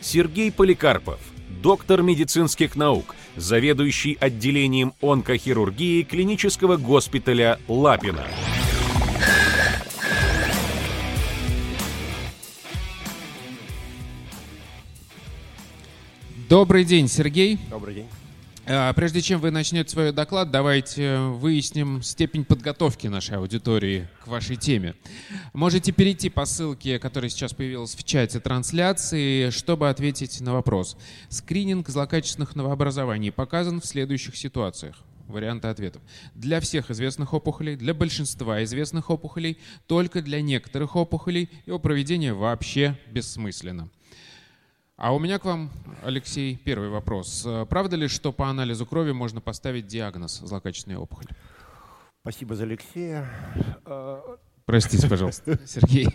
Сергей Поликарпов, доктор медицинских наук, заведующий отделением онкохирургии клинического госпиталя Лапина. Добрый день, Сергей. Добрый день. А, прежде чем вы начнете свой доклад, давайте выясним степень подготовки нашей аудитории к вашей теме. Можете перейти по ссылке, которая сейчас появилась в чате трансляции, чтобы ответить на вопрос. Скрининг злокачественных новообразований показан в следующих ситуациях. Варианты ответов. Для всех известных опухолей, для большинства известных опухолей, только для некоторых опухолей его проведение вообще бессмысленно. А у меня к вам, Алексей, первый вопрос. Э, правда ли, что по анализу крови можно поставить диагноз злокачественной опухоли? Спасибо за Алексея. Простите, пожалуйста, Сергей.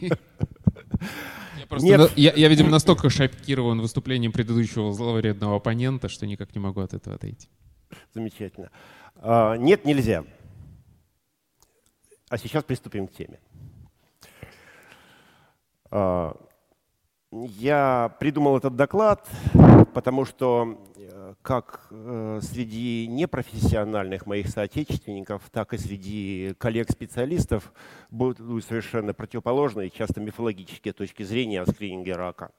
Я, просто, Нет. я, я, видимо, настолько шокирован выступлением предыдущего зловредного оппонента, что никак не могу от этого отойти. Замечательно. А, нет, нельзя. А сейчас приступим к теме. Я придумал этот доклад, потому что э, как э, среди непрофессиональных моих соотечественников, так и среди коллег-специалистов будут совершенно противоположные, часто мифологические точки зрения о скрининге рака.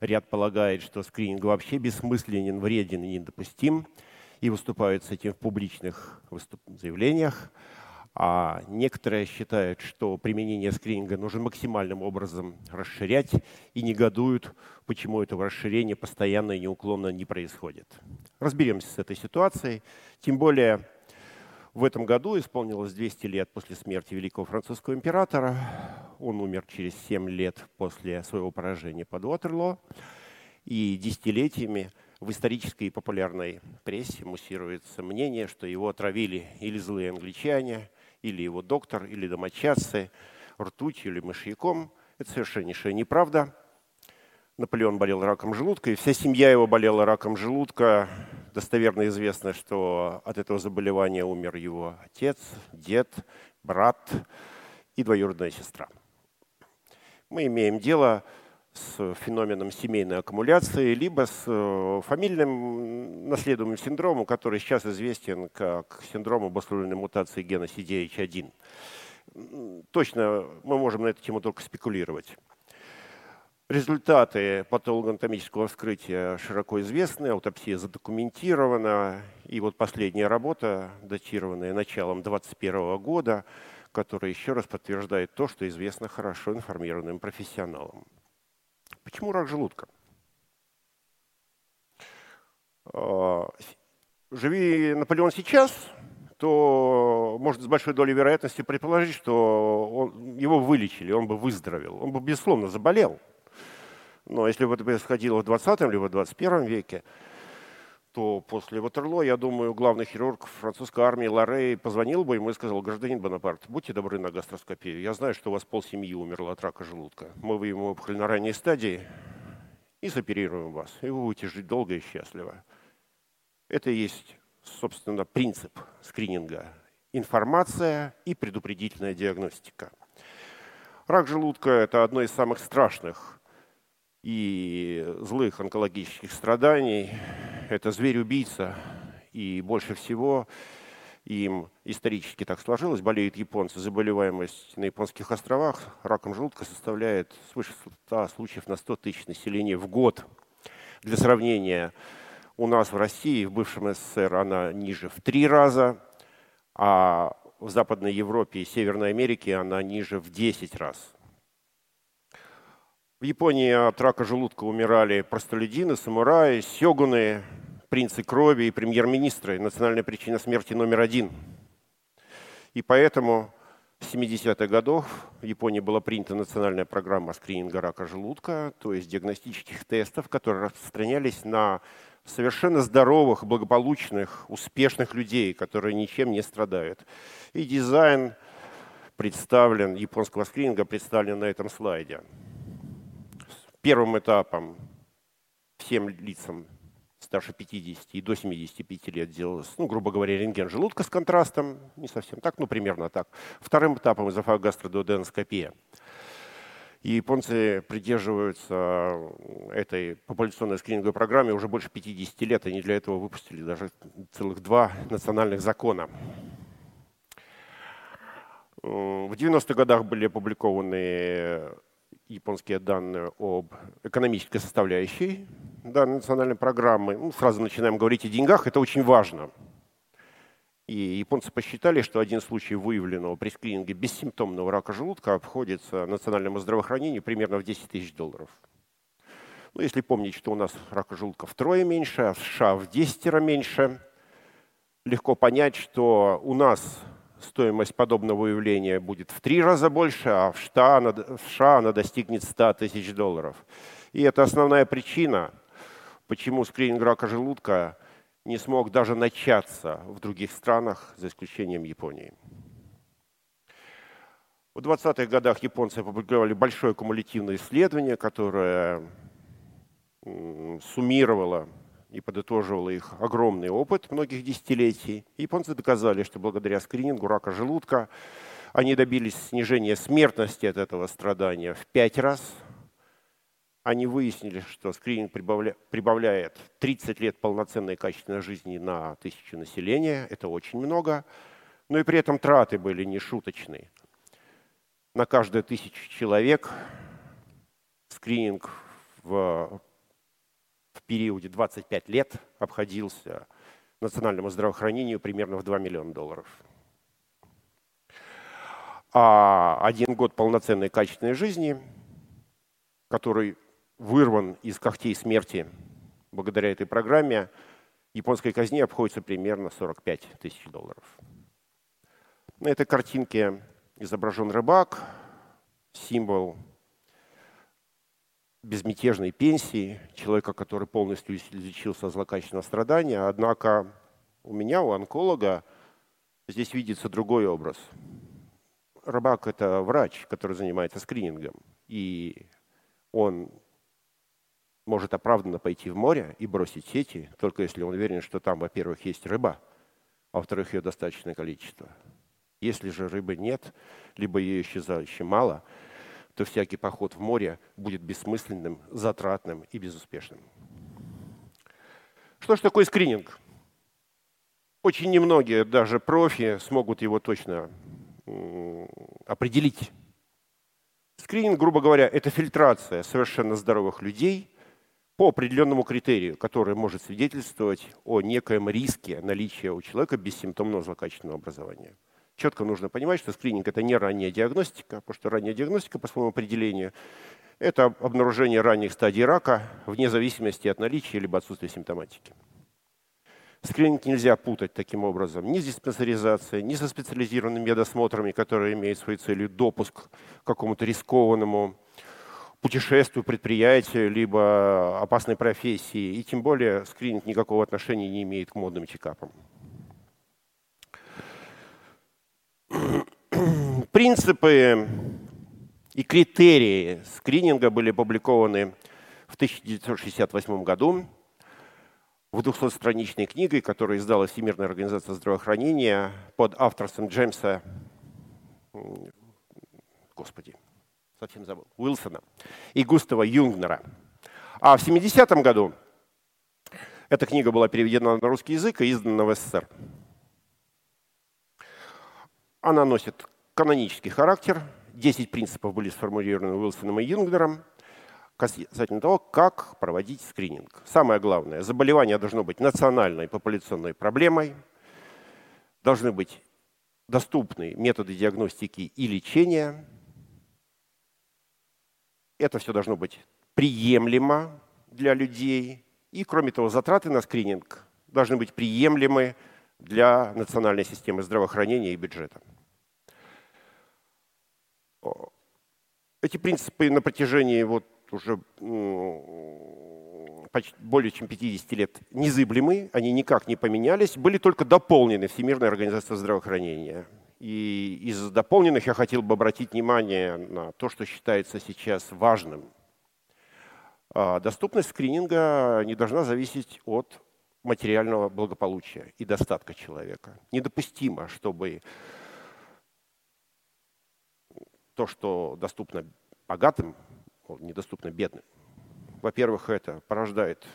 Ряд полагает, что скрининг вообще бессмысленен, вреден и недопустим, и выступают с этим в публичных заявлениях а некоторые считают, что применение скрининга нужно максимальным образом расширять и негодуют, почему этого расширения постоянно и неуклонно не происходит. Разберемся с этой ситуацией. Тем более в этом году исполнилось 200 лет после смерти великого французского императора. Он умер через 7 лет после своего поражения под Уотерлоо. И десятилетиями в исторической и популярной прессе муссируется мнение, что его отравили или злые англичане, или его доктор, или домочадцы, ртутью или мышьяком. Это совершеннейшая неправда. Наполеон болел раком желудка, и вся семья его болела раком желудка. Достоверно известно, что от этого заболевания умер его отец, дед, брат и двоюродная сестра. Мы имеем дело с феноменом семейной аккумуляции, либо с э, фамильным наследуемым синдромом, который сейчас известен как синдром обусловленной мутации гена CDH1. Точно мы можем на эту тему только спекулировать. Результаты патологоанатомического вскрытия широко известны, аутопсия задокументирована. И вот последняя работа, датированная началом 2021 года, которая еще раз подтверждает то, что известно хорошо информированным профессионалам. Почему рак желудка? А, живи Наполеон сейчас, то можно с большой долей вероятности предположить, что он, его вылечили, он бы выздоровел. Он бы, безусловно, заболел. Но если бы это происходило в 20 либо в 21 веке, то после Ватерло, я думаю, главный хирург французской армии Ларей позвонил бы ему и сказал, гражданин Бонапарт, будьте добры на гастроскопию. Я знаю, что у вас полсемьи умерло от рака желудка. Мы выявим опухоль на ранней стадии и соперируем вас. И вы будете жить долго и счастливо. Это и есть, собственно, принцип скрининга. Информация и предупредительная диагностика. Рак желудка – это одно из самых страшных и злых онкологических страданий. Это зверь-убийца, и больше всего им исторически так сложилось, болеют японцы. Заболеваемость на японских островах раком желудка составляет свыше 100 случаев на 100 тысяч населения в год. Для сравнения, у нас в России, в бывшем СССР, она ниже в три раза, а в Западной Европе и Северной Америке она ниже в 10 раз. В Японии от рака желудка умирали простолюдины, самураи, сёгуны, принцы крови и премьер-министры. Национальная причина смерти номер один. И поэтому с 70-х годов в Японии была принята национальная программа скрининга рака желудка, то есть диагностических тестов, которые распространялись на совершенно здоровых, благополучных, успешных людей, которые ничем не страдают. И дизайн представлен, японского скрининга представлен на этом слайде. Первым этапом всем лицам старше 50 и до 75 лет делалось, ну, грубо говоря, рентген желудка с контрастом, не совсем так, ну, примерно так. Вторым этапом эзофагогастродуоденоскопия. И японцы придерживаются этой популяционной скрининговой программе уже больше 50 лет. Они для этого выпустили даже целых два национальных закона. В 90-х годах были опубликованы японские данные об экономической составляющей данной национальной программы. Ну, сразу начинаем говорить о деньгах, это очень важно. И японцы посчитали, что один случай выявленного при скрининге бессимптомного рака желудка обходится национальному здравоохранению примерно в 10 тысяч долларов. Ну, если помнить, что у нас рака желудка втрое меньше, а в США в 10 меньше, легко понять, что у нас стоимость подобного выявления будет в три раза больше, а в США она, в США она достигнет 100 тысяч долларов. И это основная причина, почему скрининг рака желудка не смог даже начаться в других странах, за исключением Японии. В 20-х годах японцы опубликовали большое кумулятивное исследование, которое суммировало и подытоживало их огромный опыт многих десятилетий. Японцы доказали, что благодаря скринингу рака желудка они добились снижения смертности от этого страдания в пять раз – они выяснили, что скрининг прибавляет 30 лет полноценной качественной жизни на тысячу населения. Это очень много. Но и при этом траты были нешуточные. На каждые тысячу человек скрининг в, в периоде 25 лет обходился национальному здравоохранению примерно в 2 миллиона долларов. А один год полноценной качественной жизни, который вырван из когтей смерти благодаря этой программе, японской казни обходится примерно 45 тысяч долларов. На этой картинке изображен рыбак, символ безмятежной пенсии, человека, который полностью излечился от злокачественного страдания. Однако у меня, у онколога, здесь видится другой образ. Рыбак – это врач, который занимается скринингом. И он может оправданно пойти в море и бросить сети, только если он уверен, что там, во-первых, есть рыба, а во-вторых, ее достаточное количество. Если же рыбы нет, либо ее исчезающе мало, то всякий поход в море будет бессмысленным, затратным и безуспешным. Что же такое скрининг? Очень немногие, даже профи, смогут его точно определить. Скрининг, грубо говоря, это фильтрация совершенно здоровых людей по определенному критерию, который может свидетельствовать о некоем риске наличия у человека бессимптомного злокачественного образования. Четко нужно понимать, что скрининг – это не ранняя диагностика, потому что ранняя диагностика, по своему определению, это обнаружение ранних стадий рака вне зависимости от наличия либо отсутствия симптоматики. Скрининг нельзя путать таким образом ни с диспансеризацией, ни со специализированными медосмотрами, которые имеют своей целью допуск к какому-то рискованному путешествию, предприятию, либо опасной профессии. И тем более скрининг никакого отношения не имеет к модным чекапам. Принципы и критерии скрининга были опубликованы в 1968 году в 200-страничной книге, которую издала Всемирная организация здравоохранения под авторством Джеймса, господи, совсем забыл, Уилсона и Густава Юнгнера. А в 70-м году эта книга была переведена на русский язык и издана в СССР. Она носит канонический характер. Десять принципов были сформулированы Уилсоном и Юнгнером касательно того, как проводить скрининг. Самое главное, заболевание должно быть национальной популяционной проблемой, должны быть доступны методы диагностики и лечения, это все должно быть приемлемо для людей. И, кроме того, затраты на скрининг должны быть приемлемы для национальной системы здравоохранения и бюджета. Эти принципы на протяжении вот уже более чем 50 лет незыблемы, они никак не поменялись, были только дополнены Всемирной организацией здравоохранения. И из дополненных я хотел бы обратить внимание на то, что считается сейчас важным. А, доступность скрининга не должна зависеть от материального благополучия и достатка человека. Недопустимо, чтобы то, что доступно богатым, недоступно бедным. Во-первых, это порождает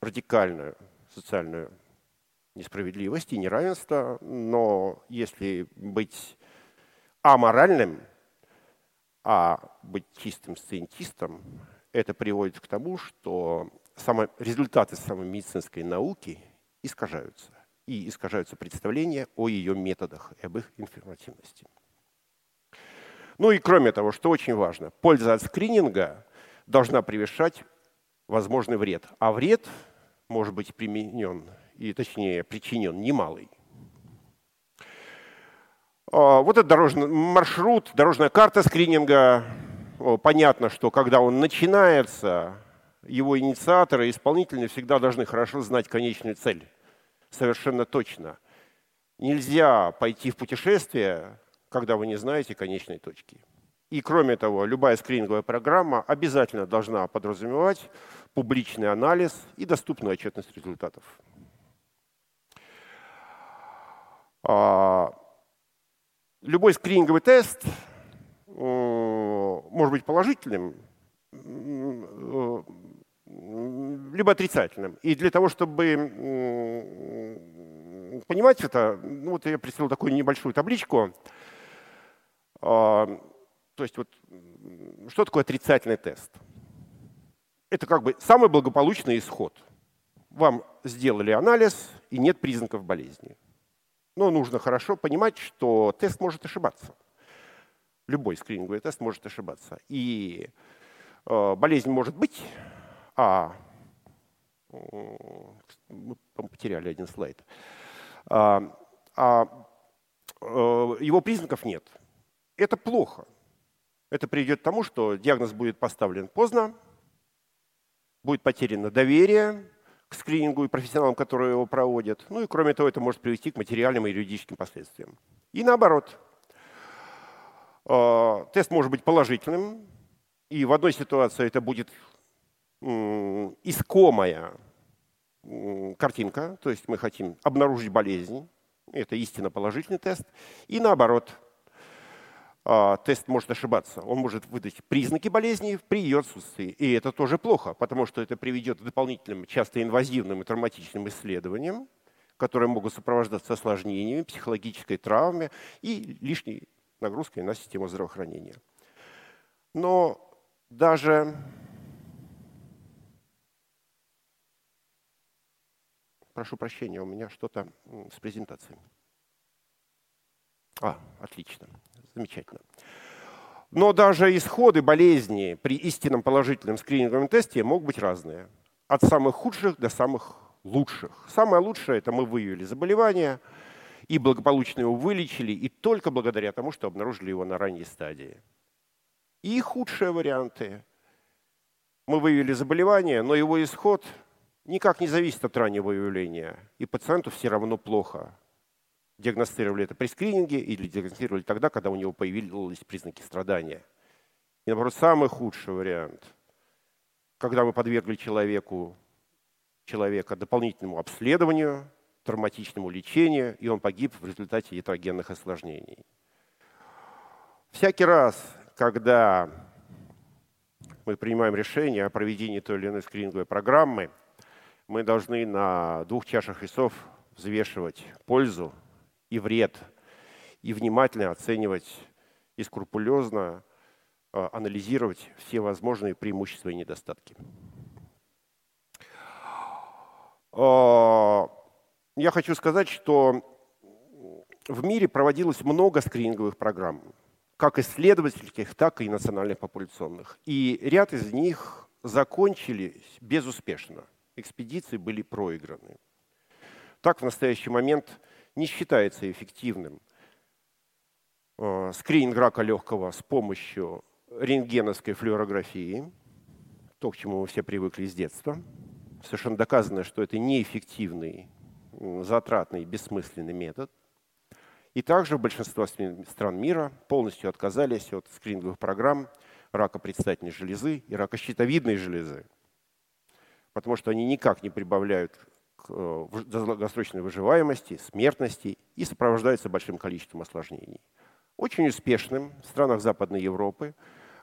радикальную социальную несправедливость и неравенство, но если быть аморальным, а быть чистым сциентистом, это приводит к тому, что само, результаты самой медицинской науки искажаются. И искажаются представления о ее методах и об их информативности. Ну и кроме того, что очень важно, польза от скрининга должна превышать возможный вред. А вред может быть применен, и точнее причинен немалый. А, вот это дорожный маршрут, дорожная карта скрининга. Понятно, что когда он начинается, его инициаторы исполнители всегда должны хорошо знать конечную цель. Совершенно точно. Нельзя пойти в путешествие, когда вы не знаете конечной точки. И кроме того, любая скрининговая программа обязательно должна подразумевать публичный анализ и доступную отчетность результатов. А, любой скрининговый тест может быть положительным, либо отрицательным. И для того, чтобы понимать это, ну вот я представил такую небольшую табличку. А, то есть вот, что такое отрицательный тест? Это как бы самый благополучный исход. Вам сделали анализ, и нет признаков болезни. Но нужно хорошо понимать, что тест может ошибаться. Любой скрининговый тест может ошибаться. И э, болезнь может быть, а мы потеряли один слайд, а, а э, его признаков нет. Это плохо. Это приведет к тому, что диагноз будет поставлен поздно, будет потеряно доверие к скринингу и профессионалам, которые его проводят. Ну и кроме того, это может привести к материальным и юридическим последствиям. И наоборот. А, тест может быть положительным, и в одной ситуации это будет искомая картинка, то есть мы хотим обнаружить болезнь, это истинно положительный тест, и наоборот – тест может ошибаться. Он может выдать признаки болезни при ее отсутствии. И это тоже плохо, потому что это приведет к дополнительным, часто инвазивным и травматичным исследованиям, которые могут сопровождаться осложнениями, психологической травмой и лишней нагрузкой на систему здравоохранения. Но даже Прошу прощения, у меня что-то с презентацией. А, отлично. Замечательно. Но даже исходы болезни при истинном положительном скрининговом тесте могут быть разные. От самых худших до самых лучших. Самое лучшее – это мы выявили заболевание и благополучно его вылечили, и только благодаря тому, что обнаружили его на ранней стадии. И худшие варианты. Мы выявили заболевание, но его исход никак не зависит от раннего выявления, и пациенту все равно плохо диагностировали это при скрининге или диагностировали тогда, когда у него появились признаки страдания. И, наоборот, самый худший вариант, когда мы подвергли человеку, человека дополнительному обследованию, травматичному лечению, и он погиб в результате ятрогенных осложнений. Всякий раз, когда мы принимаем решение о проведении той или иной скрининговой программы, мы должны на двух чашах весов взвешивать пользу и вред, и внимательно оценивать и скрупулезно э, анализировать все возможные преимущества и недостатки. Э, я хочу сказать, что в мире проводилось много скрининговых программ, как исследовательских, так и национальных популяционных. И ряд из них закончились безуспешно. Экспедиции были проиграны. Так в настоящий момент – не считается эффективным. Э, скрининг рака легкого с помощью рентгеновской флюорографии, то, к чему мы все привыкли с детства. Совершенно доказано, что это неэффективный, затратный, бессмысленный метод. И также в большинстве стран мира полностью отказались от скрининговых программ рака предстательной железы и рака щитовидной железы, потому что они никак не прибавляют долгосрочной выживаемости, смертности и сопровождается большим количеством осложнений. Очень успешным в странах Западной Европы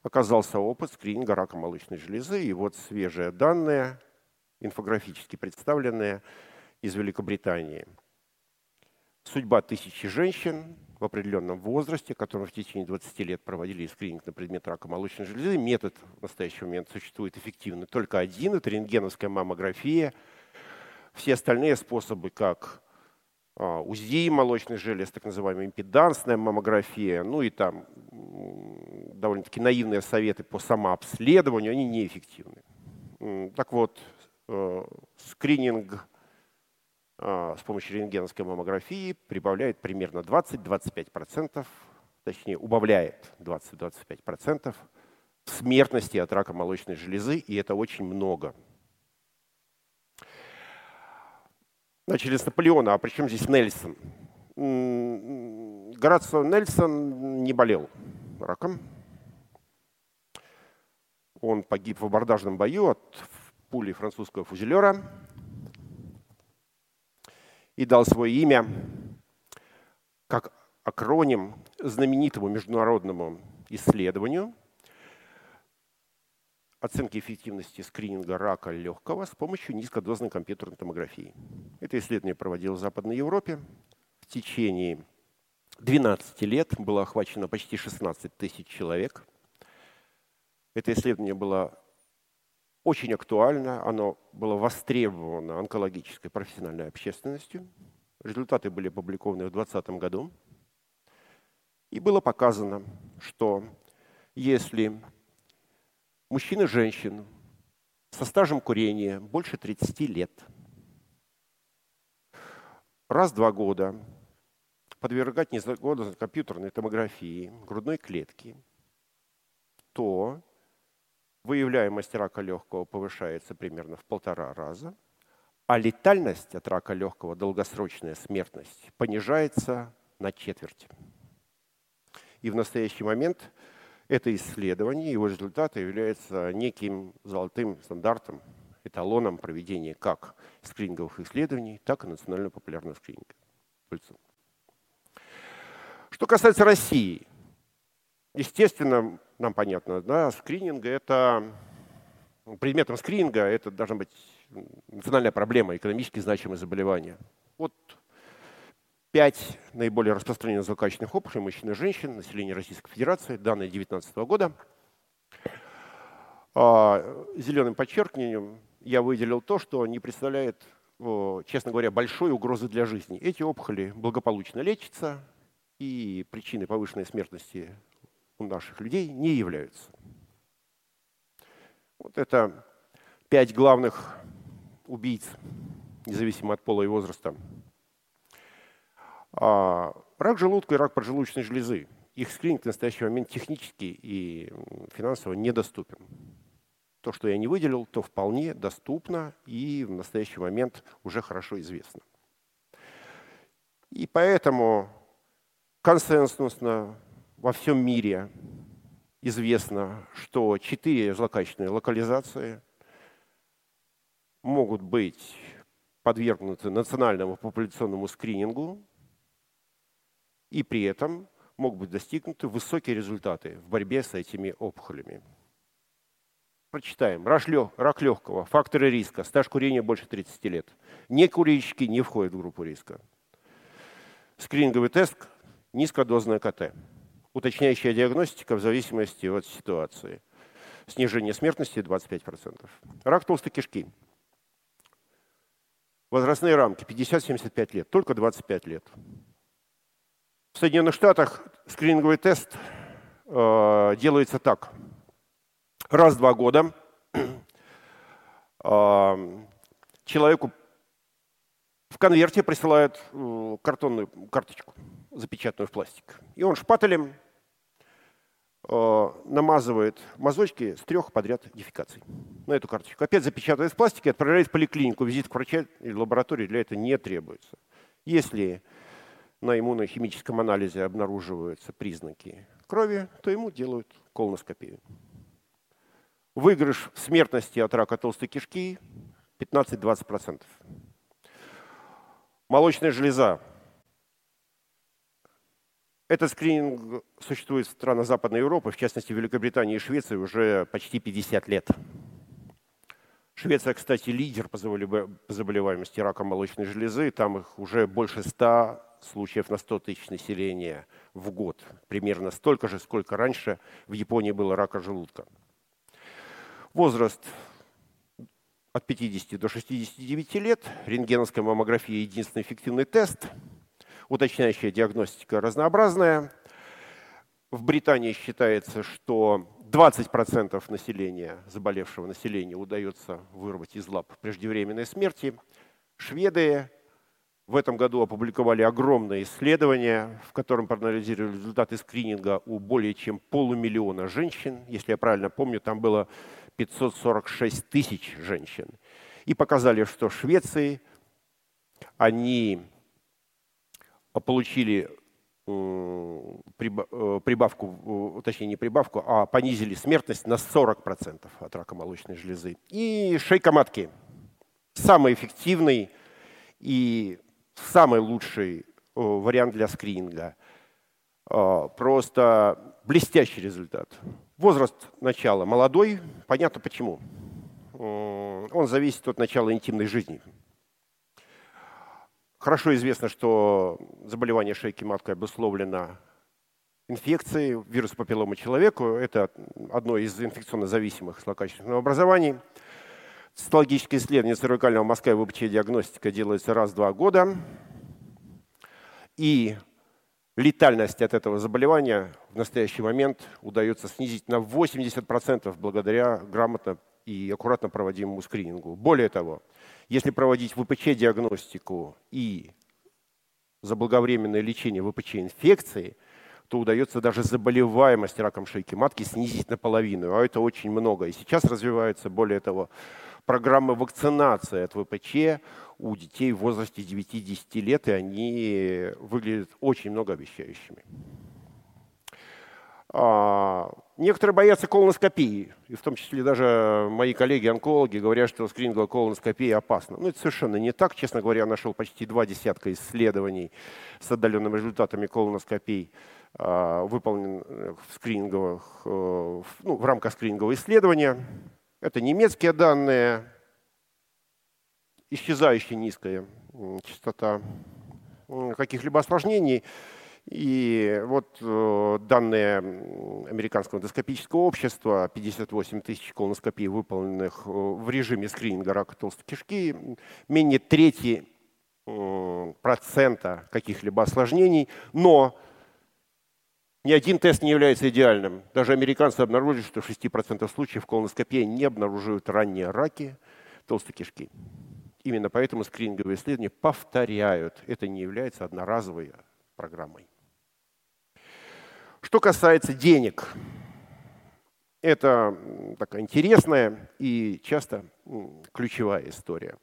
оказался опыт скрининга рака молочной железы. И вот свежие данные, инфографически представленные из Великобритании. Судьба тысячи женщин в определенном возрасте, которым в течение 20 лет проводили скрининг на предмет рака молочной железы. Метод в настоящий момент существует эффективный только один – это рентгеновская маммография. Все остальные способы, как а, УЗИ молочной железы, так называемая импедансная маммография, ну и там довольно-таки наивные советы по самообследованию, они неэффективны. Так вот, э, скрининг а, с помощью рентгеновской маммографии прибавляет примерно 20-25%, точнее убавляет 20-25% смертности от рака молочной железы, и это очень много. Начали с Наполеона, а при чем здесь Нельсон? Горацио Нельсон не болел раком. Он погиб в абордажном бою от пули французского фузелера и дал свое имя как акроним знаменитому международному исследованию оценки эффективности скрининга рака легкого с помощью низкодозной компьютерной томографии. Это исследование проводилось в Западной Европе. В течение 12 лет было охвачено почти 16 тысяч человек. Это исследование было очень актуально, оно было востребовано онкологической профессиональной общественностью. Результаты были опубликованы в 2020 году. И было показано, что если мужчин и женщин со стажем курения больше 30 лет раз в два года подвергать незагодной компьютерной томографии грудной клетки, то выявляемость рака легкого повышается примерно в полтора раза, а летальность от рака легкого, долгосрочная смертность, понижается на четверть. И в настоящий момент это исследование, его результаты являются неким золотым стандартом, эталоном проведения как скрининговых исследований, так и национального популярного скрининга. Что касается России, естественно, нам понятно, да, скрининга это предметом скрининга это должна быть национальная проблема, экономически значимое заболевание. Вот пять наиболее распространенных злокачественных опухолей мужчин и женщин, населения Российской Федерации, данные 2019 года. А, зеленым подчеркиванием я выделил то, что не представляет, честно говоря, большой угрозы для жизни. Эти опухоли благополучно лечатся, и причиной повышенной смертности у наших людей не являются. Вот это пять главных убийц, независимо от пола и возраста. А рак желудка и рак поджелудочной железы. Их скрининг в настоящий момент технически и финансово недоступен. То, что я не выделил, то вполне доступно и в настоящий момент уже хорошо известно. И поэтому консенсусно во всем мире известно, что четыре злокачественные локализации могут быть подвергнуты национальному популяционному скринингу, и при этом могут быть достигнуты высокие результаты в борьбе с этими опухолями. Прочитаем. Рак легкого, факторы риска, стаж курения больше 30 лет. Не не входят в группу риска. Скрининговый тест – низкодозная КТ уточняющая диагностика в зависимости от ситуации. Снижение смертности 25%. Рак толстой кишки. Возрастные рамки 50-75 лет, только 25 лет. В Соединенных Штатах скрининговый тест э, делается так. Раз в два года э, человеку в конверте присылают э, картонную карточку, запечатанную в пластик. И он шпателем э, намазывает мазочки с трех подряд дефекаций на эту карточку. Опять запечатывает в пластике, отправляет в поликлинику. Визит к врачу или лаборатории для этого не требуется. Если на иммунохимическом анализе обнаруживаются признаки крови, то ему делают колоноскопию. Выигрыш смертности от рака толстой кишки 15-20%. Молочная железа. Этот скрининг существует в странах Западной Европы, в частности в Великобритании и Швеции уже почти 50 лет. Швеция, кстати, лидер по заболеваемости раком молочной железы. Там их уже больше 100 случаев на 100 тысяч населения в год. Примерно столько же, сколько раньше в Японии было рака желудка. Возраст от 50 до 69 лет. Рентгеновская маммография – единственный эффективный тест. Уточняющая диагностика разнообразная. В Британии считается, что 20% населения, заболевшего населения удается вырвать из лап преждевременной смерти. Шведы в этом году опубликовали огромное исследование, в котором проанализировали результаты скрининга у более чем полумиллиона женщин. Если я правильно помню, там было 546 тысяч женщин. И показали, что в Швеции они получили прибавку, точнее не прибавку, а понизили смертность на 40% от рака молочной железы. И шейка матки. Самый эффективный и самый лучший вариант для скрининга. Просто блестящий результат. Возраст начала молодой, понятно почему. Он зависит от начала интимной жизни. Хорошо известно, что заболевание шейки матки обусловлено инфекцией вируса папиллома человеку. Это одно из инфекционно зависимых злокачественных образований. Цитологическое исследование цервикального мозга и ВПЧ диагностика делается раз в два года. И летальность от этого заболевания в настоящий момент удается снизить на 80% благодаря грамотно и аккуратно проводимому скринингу. Более того, если проводить ВПЧ-диагностику и заблаговременное лечение ВПЧ-инфекции, то удается даже заболеваемость раком шейки матки снизить наполовину, а это очень много. И сейчас развиваются, более того, программы вакцинации от ВПЧ у детей в возрасте 9-10 лет, и они выглядят очень многообещающими. А, некоторые боятся колоноскопии, и в том числе даже мои коллеги-онкологи говорят, что скрининговая колоноскопия опасна. Но это совершенно не так. Честно говоря, я нашел почти два десятка исследований с отдаленными результатами колоноскопий, а, выполненных в скрининговых, э, ну, в рамках скринингового исследования. Это немецкие данные, исчезающая низкая частота каких-либо осложнений – и вот э, данные Американского эндоскопического общества, 58 тысяч колоноскопий, выполненных э, в режиме скрининга рака толстой кишки, менее трети процента каких-либо осложнений, но ни один тест не является идеальным. Даже американцы обнаружили, что в 6% случаев колоноскопия не обнаруживают ранние раки толстой кишки. Именно поэтому скрининговые исследования повторяют. Это не является одноразовой программой. Что касается денег, это такая интересная и часто ключевая история.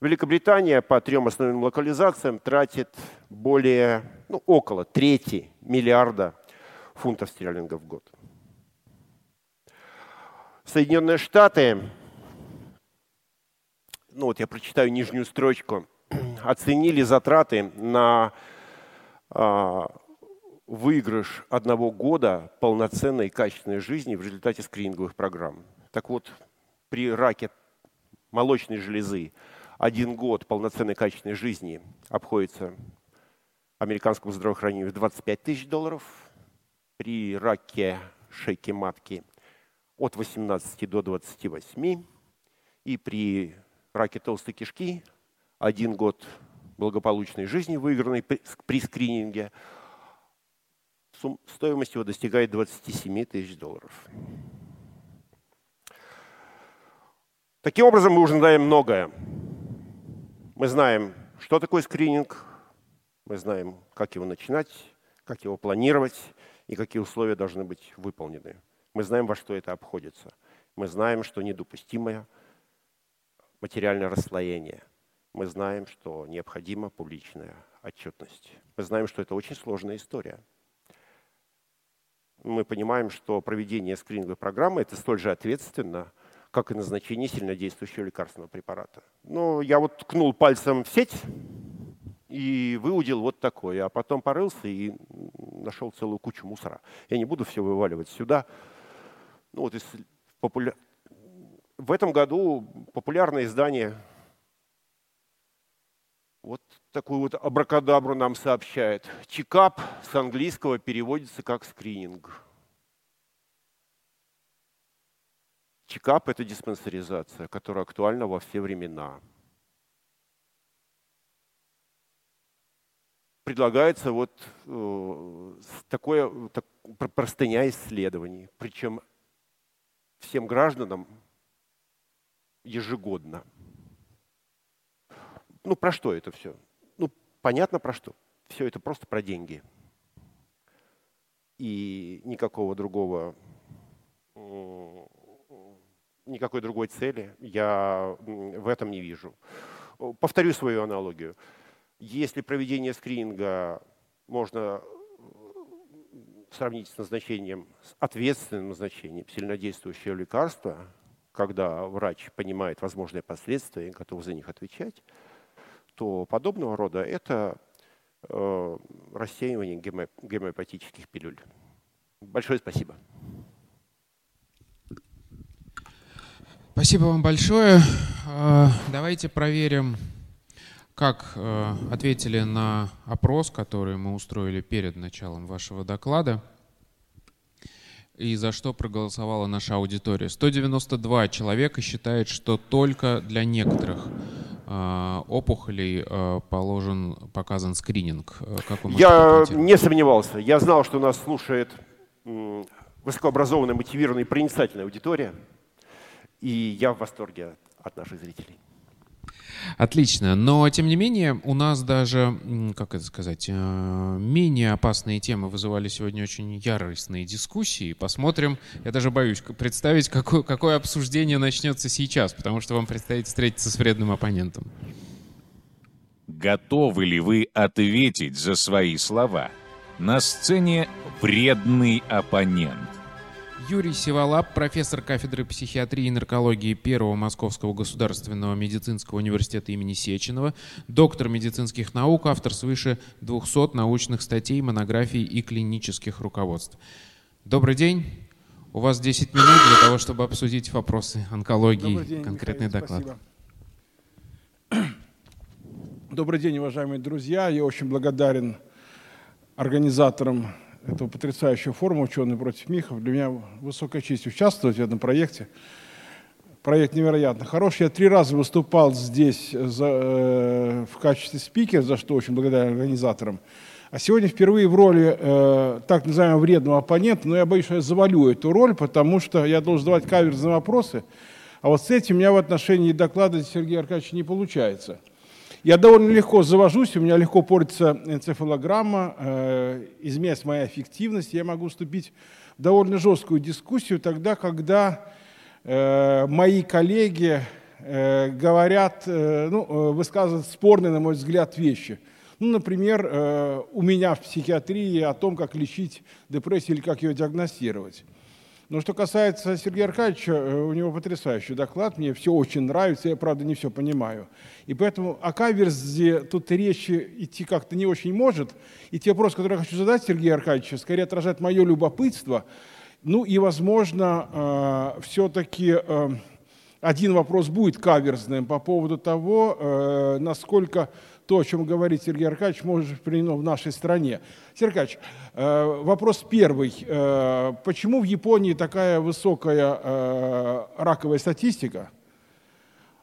Великобритания по трем основным локализациям тратит более, ну, около трети миллиарда фунтов стерлингов в год. Соединенные Штаты, ну вот я прочитаю нижнюю строчку, оценили затраты на а, выигрыш одного года полноценной и качественной жизни в результате скрининговых программ. Так вот, при раке молочной железы один год полноценной качественной жизни обходится американскому здравоохранению в 25 тысяч долларов, при раке шейки матки от 18 до 28, и при раке толстой кишки один год благополучной жизни, выигранной при скрининге, стоимость его достигает 27 тысяч долларов. Таким образом, мы уже знаем многое. Мы знаем, что такое скрининг, мы знаем, как его начинать, как его планировать и какие условия должны быть выполнены. Мы знаем, во что это обходится. Мы знаем, что недопустимое материальное расслоение. Мы знаем, что необходима публичная отчетность. Мы знаем, что это очень сложная история мы понимаем, что проведение скрининговой программы – это столь же ответственно, как и назначение сильнодействующего лекарственного препарата. Ну, я вот ткнул пальцем в сеть и выудил вот такое, а потом порылся и нашел целую кучу мусора. Я не буду все вываливать сюда. Ну, вот популя... В этом году популярное издание вот такую вот абракадабру нам сообщает. Чекап с английского переводится как скрининг. Чекап – это диспансеризация, которая актуальна во все времена. Предлагается вот э, такое так, простыня исследований, причем всем гражданам ежегодно. Ну, про что это все? Понятно про что. Все это просто про деньги. И никакого другого никакой другой цели я в этом не вижу. Повторю свою аналогию. Если проведение скрининга можно сравнить с назначением, с ответственным назначением сильнодействующего лекарства, когда врач понимает возможные последствия и готов за них отвечать, то подобного рода это э, рассеивание гомеопатических пилюль. Большое спасибо. Спасибо вам большое. А, давайте проверим, как э, ответили на опрос, который мы устроили перед началом вашего доклада и за что проголосовала наша аудитория. 192 человека считает, что только для некоторых э, опухолей э, положен, показан скрининг. Как вы Я не сомневался. Я знал, что нас слушает высокообразованная, мотивированная и проницательная аудитория. И я в восторге от наших зрителей. Отлично. Но, тем не менее, у нас даже, как это сказать, э, менее опасные темы вызывали сегодня очень яростные дискуссии. Посмотрим. Я даже боюсь представить, какое, какое обсуждение начнется сейчас, потому что вам предстоит встретиться с вредным оппонентом. Готовы ли вы ответить за свои слова? На сцене вредный оппонент. Юрий Сиволап, профессор кафедры психиатрии и наркологии Первого Московского государственного медицинского университета имени Сеченова, доктор медицинских наук, автор свыше 200 научных статей, монографий и клинических руководств. Добрый день. У вас 10 минут для того, чтобы обсудить вопросы онкологии, день, конкретный Михаил, доклад. Спасибо. Добрый день, уважаемые друзья. Я очень благодарен организаторам этого потрясающего форума «Ученые против мифов». Для меня высокая честь участвовать в этом проекте. Проект невероятно хороший. Я три раза выступал здесь за, э, в качестве спикера, за что очень благодарен организаторам. А сегодня впервые в роли э, так называемого вредного оппонента, но я боюсь, что я завалю эту роль, потому что я должен задавать каверзные вопросы, а вот с этим у меня в отношении доклада Сергея Аркадьевича не получается. Я довольно легко завожусь, у меня легко портится энцефалограмма, э, изменяется моя эффективность, я могу вступить в довольно жесткую дискуссию тогда, когда э, мои коллеги э, говорят, э, ну, э, высказывают спорные, на мой взгляд, вещи. Ну, например, э, у меня в психиатрии о том, как лечить депрессию или как ее диагностировать. Но что касается Сергея Аркадьевича, э, у него потрясающий доклад, мне все очень нравится, я, правда, не все понимаю. И поэтому о каверзе тут речи идти как-то не очень может. И те вопросы, которые я хочу задать Сергею Аркадьевичу, скорее отражают мое любопытство. Ну и, возможно, э, все-таки э, один вопрос будет каверзным по поводу того, насколько то, о чем говорит Сергей Аркадьевич, может быть применено в нашей стране. Сергей Аркадьевич, э, вопрос первый. Э, почему в Японии такая высокая э, раковая статистика?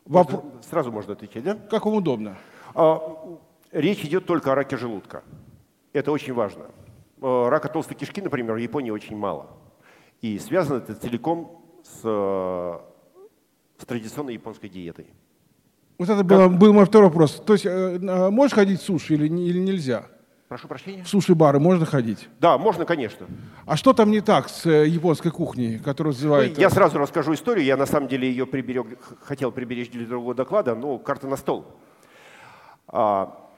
Вопр... Сразу можно отвечать, да? Как вам удобно. А, речь идет только о раке желудка. Это очень важно. Рака толстой кишки, например, в Японии очень мало. И связано это целиком с, с традиционной японской диетой. Вот это был, был мой второй вопрос. То есть э, э, можешь ходить в суши или, или нельзя? Прошу прощения? В суши-бары можно ходить? Да, можно, конечно. А что там не так с э, японской кухней, которую называют... Ну, я сразу расскажу историю. Я на самом деле ее приберег, хотел приберечь для другого доклада, но карта на стол. А,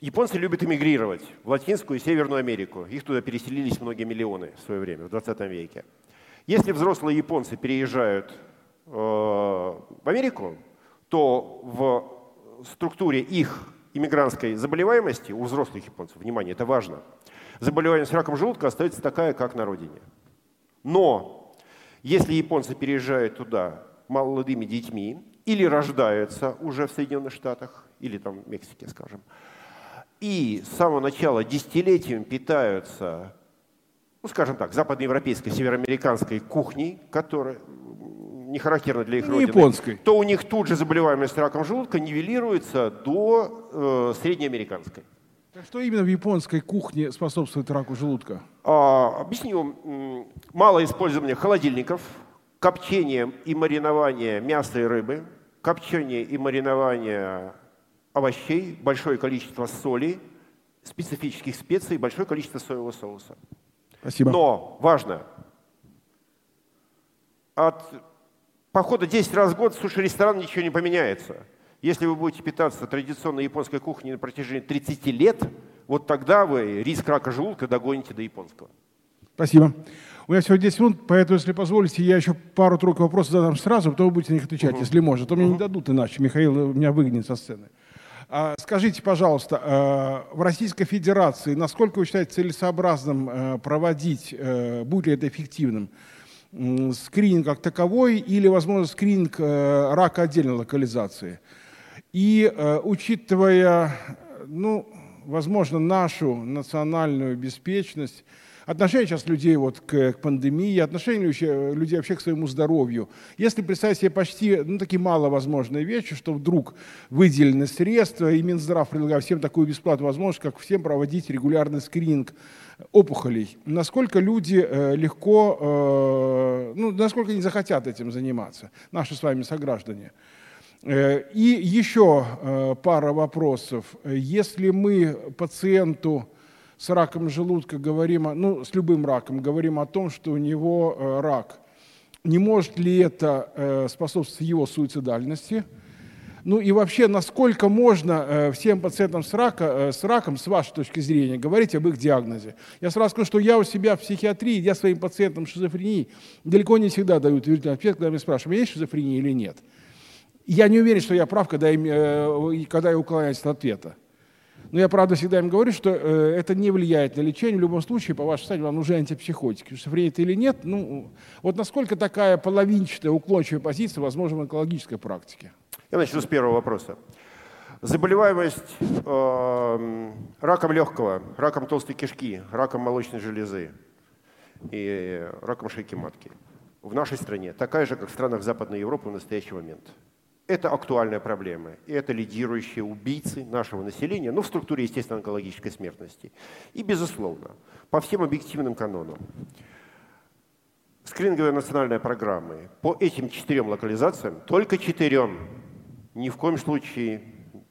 японцы любят эмигрировать в Латинскую и Северную Америку. Их туда переселились многие миллионы в свое время, в 20 веке. Если взрослые японцы переезжают э, в Америку, то в структуре их иммигрантской заболеваемости у взрослых японцев, внимание, это важно, заболеваемость раком желудка остается такая, как на родине. Но если японцы переезжают туда молодыми детьми или рождаются уже в Соединенных Штатах, или там в Мексике, скажем, и с самого начала десятилетиями питаются, ну, скажем так, западноевропейской, североамериканской кухней, которая не характерна для их Не родины, японской. то у них тут же заболеваемость раком желудка нивелируется до э, среднеамериканской. Так Что именно в японской кухне способствует раку желудка? А, объясню. Мало использования холодильников, копчение и маринование мяса и рыбы, копчение и маринование овощей, большое количество соли, специфических специй, большое количество соевого соуса. Спасибо. Но важно, от похода 10 раз в год в суши-ресторан ничего не поменяется. Если вы будете питаться традиционной японской кухней на протяжении 30 лет, вот тогда вы риск рака желудка догоните до японского. Спасибо. У меня всего 10 минут, поэтому, если позволите, я еще пару-тройку вопросов задам сразу, потом вы будете на них отвечать, если можно. А то мне не дадут иначе. Михаил меня выгонит со сцены. А, Скажите, пожалуйста, э, в Российской Федерации насколько вы считаете целесообразным э, проводить, э, будет ли это эффективным, скрининг как таковой или, возможно, скрининг э, рака отдельной локализации? И э, учитывая, ну, возможно, нашу национальную беспечность, отношение сейчас людей вот к, к пандемии, отношение вообще- людей вообще к своему здоровью. Если представить себе почти, ну, такие маловозможные вещи, что вдруг выделены средства, и Минздрав предлагает всем такую бесплатную возможность, как всем проводить регулярный скрининг опухолей. Насколько люди э, легко, э, ну, насколько они захотят этим заниматься, наши с вами сограждане. Э, И еще э, пара вопросов. Э, Если мы пациенту с раком желудка говорим, ну, с любым раком, говорим о том, что у него э, рак, не может ли это э, способствовать его суицидальности? Ну и вообще, насколько можно э, всем пациентам с, рака, с раком, с вашей точки зрения, говорить об их диагнозе? Я сразу скажу, что я у себя в психиатрии, я своим пациентам с шизофренией далеко не всегда даю утвердительный ответ, когда меня спрашивают, у меня есть шизофрения или нет. Я не уверен, что я прав, когда, и когда я уклоняюсь от ответа. Но я, правда, всегда им говорю, что э, это не влияет на лечение. В любом случае, по вашей стадии, вам нужны антипсихотики. Шизофрения это или нет, ну, вот насколько такая половинчатая, уклончивая позиция возможна в онкологической практике? Я начну с первого вопроса. Заболеваемость э, раком легкого, раком толстой кишки, раком молочной железы и раком шейки матки в нашей стране такая же, как в странах Западной Европы в настоящий момент. Это актуальная проблема, и это лидирующие убийцы нашего населения, ну, в структуре, естественно, онкологической смертности. И, безусловно, по всем объективным канонам, скрининговые национальные программы по этим четырем локализациям, только четырем, ни в коем случае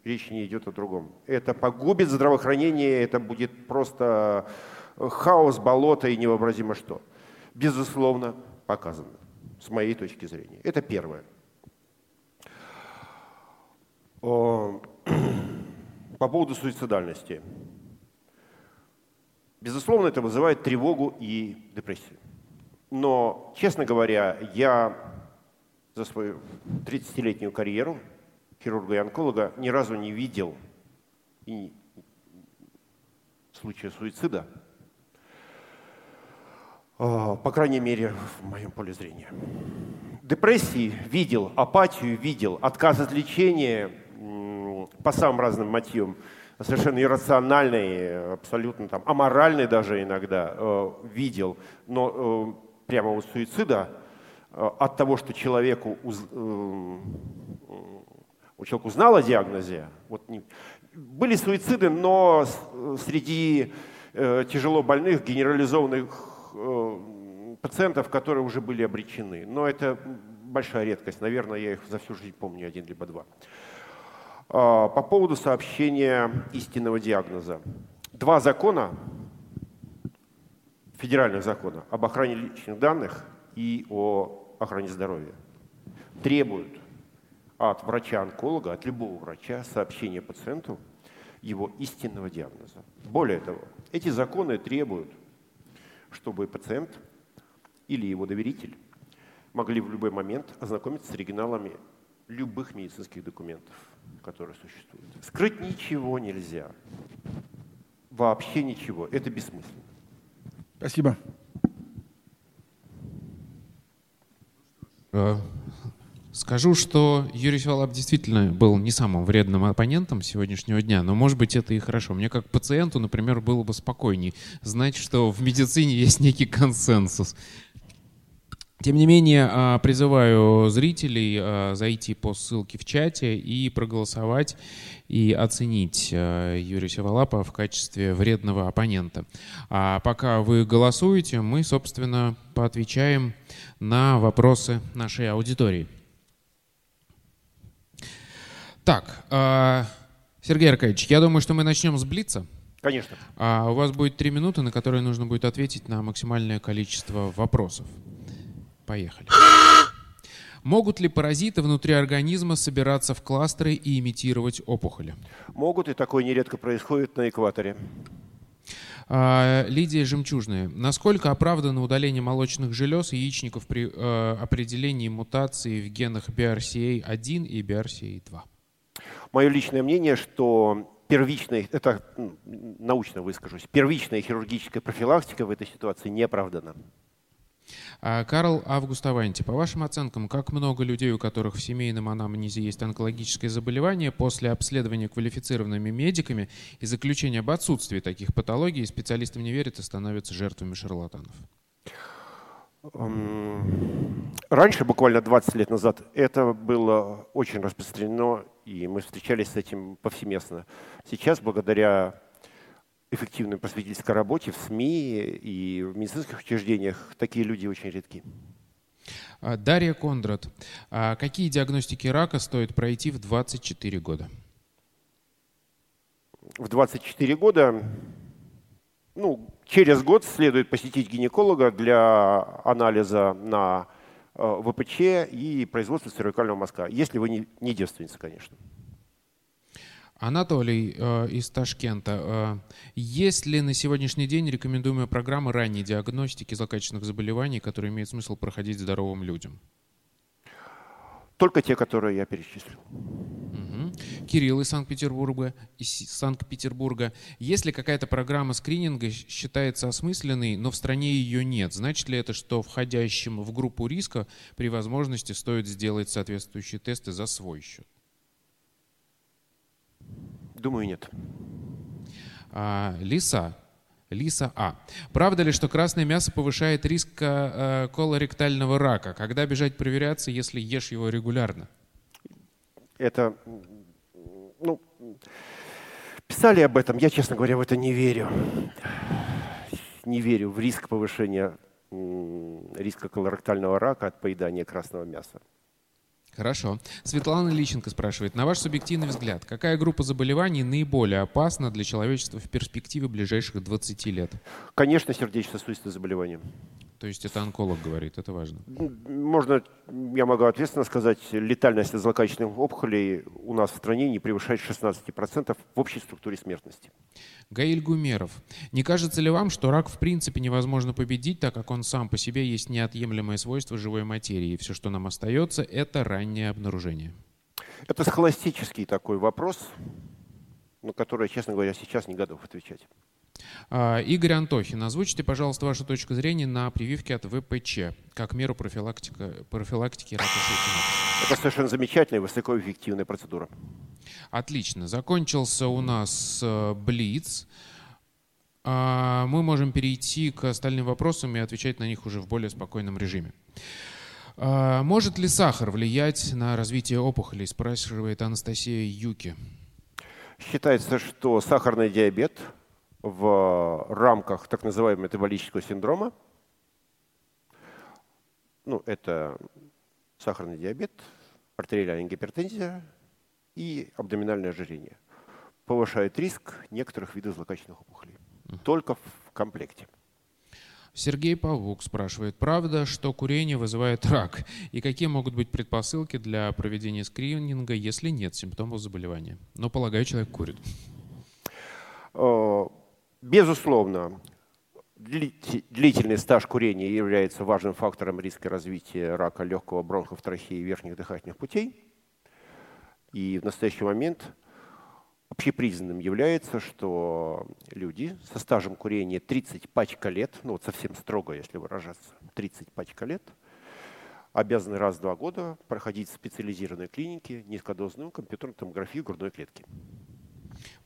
речь не идет о другом. Это погубит здравоохранение, это будет просто хаос, болото и невообразимо что. Безусловно, показано, с моей точки зрения. Это первое. По поводу суицидальности. Безусловно, это вызывает тревогу и депрессию. Но, честно говоря, я за свою 30-летнюю карьеру хирурга и онколога ни разу не видел и случая суицида, а, по крайней мере, в моем поле зрения. Депрессии видел, апатию видел, отказ от лечения по самым разным мотивам, совершенно иррациональный, абсолютно там, аморальный даже иногда э, видел, но э, прямо у суицида э, от того, что человеку уз- э, у человека узнал о диагнозе, вот не- были суициды, но среди э, тяжело больных, генерализованных э, пациентов, которые уже были обречены. Но это большая редкость. Наверное, я их за всю жизнь помню один либо два. А, По поводу сообщения истинного диагноза. Два закона, федеральных закона об охране личных данных и о охране здоровья требуют от врача-онколога, от любого врача сообщения пациенту его истинного диагноза. Более того, эти законы требуют, чтобы пациент или его доверитель могли в любой момент ознакомиться с оригиналами любых медицинских документов, которые существуют. Скрыть ничего нельзя. вообще ничего. Это бессмысленно. Спасибо. Э, скажу, что Юрий Севалап действительно был не самым вредным оппонентом сегодняшнего дня, но, может быть, это и хорошо. Мне как пациенту, например, было бы спокойней знать, что в медицине есть некий консенсус. Тем не менее, а, призываю зрителей а, зайти по ссылке в чате и проголосовать и оценить а, Юрия Севалапа в качестве вредного оппонента. А пока вы голосуете, мы, собственно, поотвечаем на вопросы нашей аудитории. Так, Сергей Аркадьевич, я думаю, что мы начнем с Блица. Конечно. А у вас будет три минуты, на которые нужно будет ответить на максимальное количество вопросов. Поехали. Могут ли паразиты внутри организма собираться в кластеры и имитировать опухоли? Могут, и такое нередко происходит на экваторе. А, Лидия Жемчужная. Насколько оправдано удаление молочных желез и яичников при э, определении мутации в генах BRCA1 и BRCA2? Мое личное мнение, что первичная, это научно выскажусь, первичная хирургическая профилактика в этой ситуации не оправдана. А, Карл Август Аванти, по вашим оценкам, как много людей, у которых в семейном анамнезе есть онкологическое заболевание, после обследования квалифицированными медиками и заключения об отсутствии таких патологий, специалистам не верят и становятся жертвами шарлатанов? Раньше, буквально 20 лет назад, это было очень распространено, и мы встречались с этим повсеместно. Сейчас, благодаря эффективной просветительской работе в СМИ и в медицинских учреждениях такие люди очень редки. А, Дарья Кондрат. А какие диагностики рака стоит пройти в 24 года? В 24 года, ну, через год следует посетить гинеколога для анализа на э, ВПЧ и производства цервикального мазка, если вы не, не девственница, конечно. Анатолий э, из Ташкента. Э, есть ли на сегодняшний день рекомендуемая программа ранней диагностики злокачественных заболеваний, которые имеют смысл проходить здоровым людям? Только те, которые я перечислил. Угу. Кирилл из Санкт-Петербурга. Из Санкт-Петербурга. Если какая-то программа скрининга считается осмысленной, но в стране ее нет, значит ли это, что входящим в группу риска при возможности стоит сделать соответствующие тесты за свой счет? Думаю, нет. А, лиса. Лиса А. Правда ли, что красное мясо повышает риск э, колоректального рака? Когда бежать проверяться, если ешь его регулярно? Это, ну, писали об этом. Я, честно говоря, в это не верю. Не верю в риск повышения риска колоректального рака от поедания красного мяса. Хорошо. Светлана Личенко спрашивает, на ваш субъективный взгляд, какая группа заболеваний наиболее опасна для человечества в перспективе ближайших 20 лет? Конечно, сердечно-сосудистые заболевания. То есть это онколог говорит, это важно. Можно, я могу ответственно сказать, летальность злокачественных опухолей у нас в стране не превышает 16% в общей структуре смертности. Гаиль Гумеров. Не кажется ли вам, что рак в принципе невозможно победить, так как он сам по себе есть неотъемлемое свойство живой материи, и все, что нам остается, это раннее обнаружение? Это схоластический такой вопрос, на который, честно говоря, сейчас не готов отвечать. А, Игорь Антохин, озвучите, пожалуйста, вашу точку зрения на прививке от ВПЧ как меру профилактика, профилактики рака шейки Это совершенно замечательная, высокоэффективная процедура. Отлично. Закончился у нас э, Блиц. А, мы можем перейти к остальным вопросам и отвечать на них уже в более спокойном режиме. А, может ли сахар влиять на развитие опухолей, спрашивает Анастасия Юки. Считается, что сахарный диабет в рамках так называемого метаболического синдрома. Ну, это сахарный диабет, артериальная гипертензия и абдоминальное ожирение. Повышает риск некоторых видов злокачественных опухолей. Только в комплекте. Сергей Павук спрашивает, правда, что курение вызывает рак? И какие могут быть предпосылки для проведения скрининга, если нет симптомов заболевания? Но, полагаю, человек курит. Безусловно, длительный стаж курения является важным фактором риска развития рака легкого бронхов, трахеи и верхних дыхательных путей. И в настоящий момент Общепризнанным является, что люди со стажем курения 30 пачка лет, ну вот совсем строго, если выражаться, 30 пачка лет, обязаны раз в два года проходить в специализированной клинике низкодозную компьютерную томографию грудной клетки.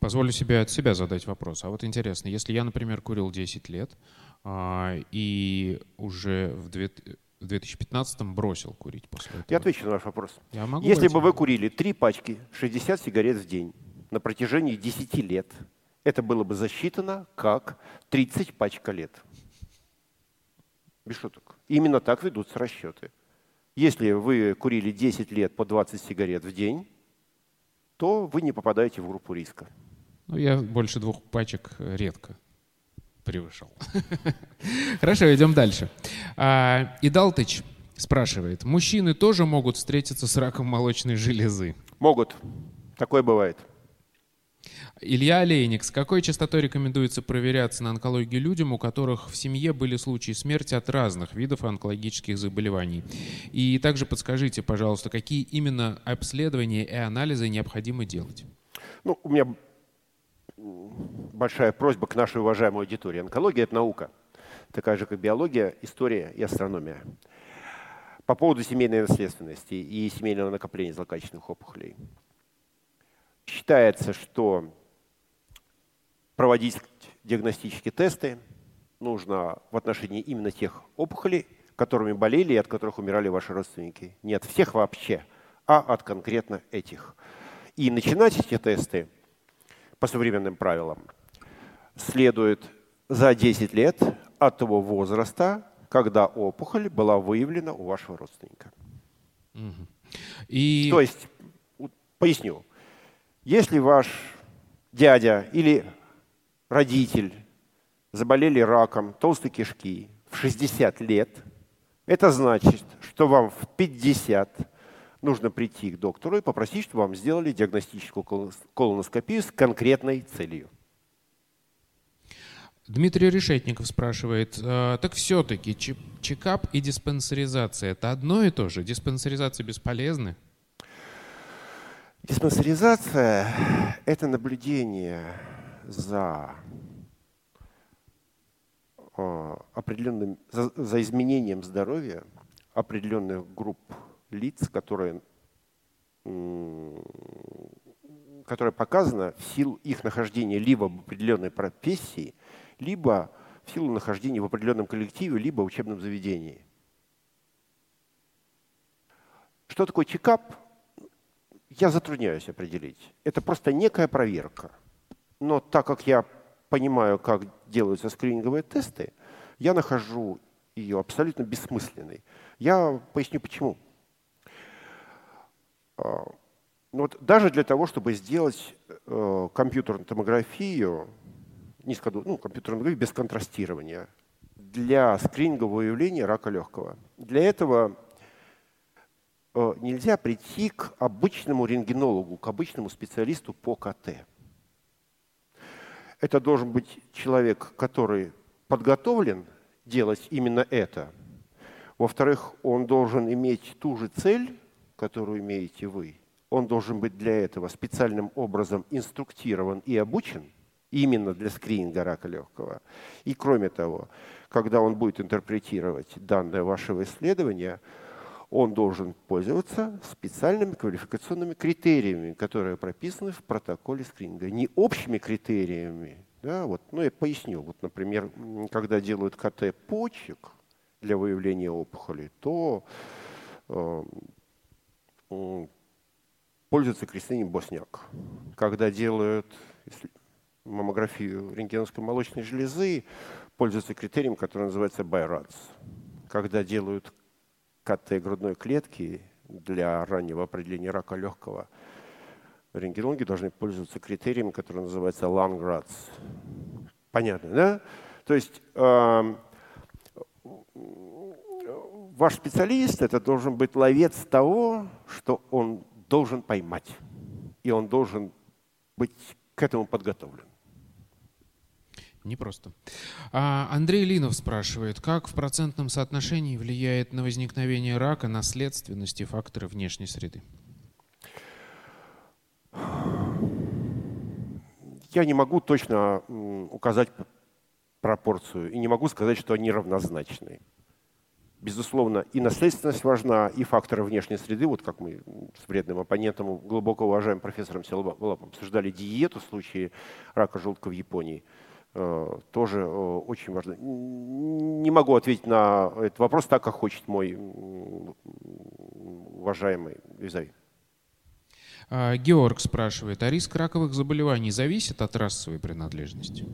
Позволю себе от себя задать вопрос. А вот интересно, если я, например, курил 10 лет а, и уже в, две, в 2015 бросил курить после этого. Я отвечу на ваш вопрос. Я могу Если бы вы курили три пачки 60 сигарет в день на протяжении 10 лет, это было бы засчитано как 30 пачка лет. Без шуток. Именно так ведутся расчеты. Если вы курили 10 лет по 20 сигарет в день, то вы не попадаете в группу риска. Ну, я больше двух пачек редко превышал. Хорошо, идем дальше. А, Идалтыч спрашивает, мужчины тоже могут встретиться с раком молочной железы? Могут. Такое бывает. Илья Олейник, с какой частотой рекомендуется проверяться на онкологию людям, у которых в семье были случаи смерти от разных видов онкологических заболеваний? И также подскажите, пожалуйста, какие именно обследования и анализы необходимо делать? Ну, у меня большая просьба к нашей уважаемой аудитории. Онкология – это наука, такая же, как биология, история и астрономия. По поводу семейной наследственности и семейного накопления злокачественных опухолей. Считается, что проводить диагностические тесты нужно в отношении именно тех опухолей, которыми болели и от которых умирали ваши родственники. Не от всех вообще, а от конкретно этих. И начинать эти тесты по современным правилам следует за 10 лет от того возраста, когда опухоль была выявлена у вашего родственника. И... То есть, поясню, если ваш дядя или родитель заболели раком толстой кишки в 60 лет, это значит, что вам в 50 нужно прийти к доктору и попросить, чтобы вам сделали диагностическую колоноскопию с конкретной целью. Дмитрий Решетников спрашивает, «А, так все-таки чекап и диспансеризация – это одно и то же? Диспансеризация бесполезны? Диспансеризация – это наблюдение за а, определенным, за, за изменением здоровья определенных групп лиц, которые, которая показана в силу их нахождения либо в определенной профессии, либо в силу нахождения в определенном коллективе, либо учебном заведении. Что такое чекап? Я затрудняюсь определить. Это просто некая проверка. Но так как я понимаю, как делаются скрининговые тесты, я нахожу ее абсолютно бессмысленной. Я поясню почему. А, ну вот даже для того, чтобы сделать э, компьютерную томографию, низко, ну, компьютерную томографию без контрастирования, для скринингового выявления рака легкого. Для этого э, нельзя прийти к обычному рентгенологу, к обычному специалисту по КТ. Это должен быть человек, который подготовлен делать именно это. Во-вторых, он должен иметь ту же цель, которую имеете вы, он должен быть для этого специальным образом инструктирован и обучен именно для скрининга рака легкого. И кроме того, когда он будет интерпретировать данные вашего исследования, он должен пользоваться специальными квалификационными критериями, которые прописаны в протоколе скрининга. Не общими критериями. Да, вот, ну, я поясню. Вот, например, когда делают КТ почек для выявления опухоли, то э, пользуется кристиной Босняк. Когда делают маммографию рентгеновской молочной железы, пользуются критерием, который называется BIRADS. Когда делают КТ грудной клетки для раннего определения рака легкого, рентгенологи должны пользоваться критерием, который называется LUNGRADS. Понятно, да? То есть э, ваш специалист это должен быть ловец того, что он должен поймать. И он должен быть к этому подготовлен. Непросто. А Андрей Линов спрашивает, как в процентном соотношении влияет на возникновение рака наследственности факторы внешней среды? я не могу точно указать пропорцию и не могу сказать, что они равнозначны. Безусловно, и наследственность важна, и факторы внешней среды. Вот как мы с вредным оппонентом, глубоко уважаемым профессором Силабалапом обсуждали диету в случае рака желудка в Японии, э, тоже э, очень важно. Не могу ответить на этот вопрос так, как хочет мой уважаемый визави. А, Георг спрашивает, а риск раковых заболеваний зависит от расовой принадлежности?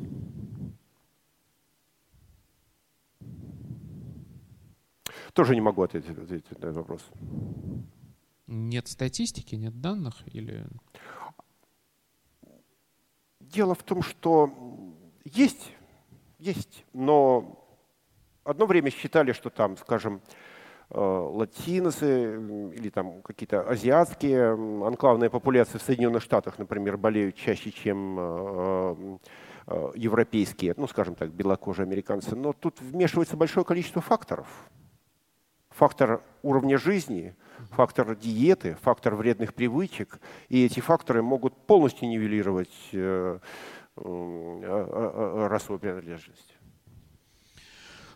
Тоже не могу ответить, ответить на этот вопрос. Нет статистики, нет данных или... Дело в том, что есть, есть, но одно время считали, что там, скажем, э, латиносы или там какие-то азиатские анклавные популяции в Соединенных Штатах, например, болеют чаще, чем э, э, европейские, ну, скажем так, белокожие американцы. Но тут вмешивается большое количество факторов фактор уровня жизни, фактор диеты, фактор вредных привычек. И эти факторы могут полностью нивелировать э, э, расовую принадлежность.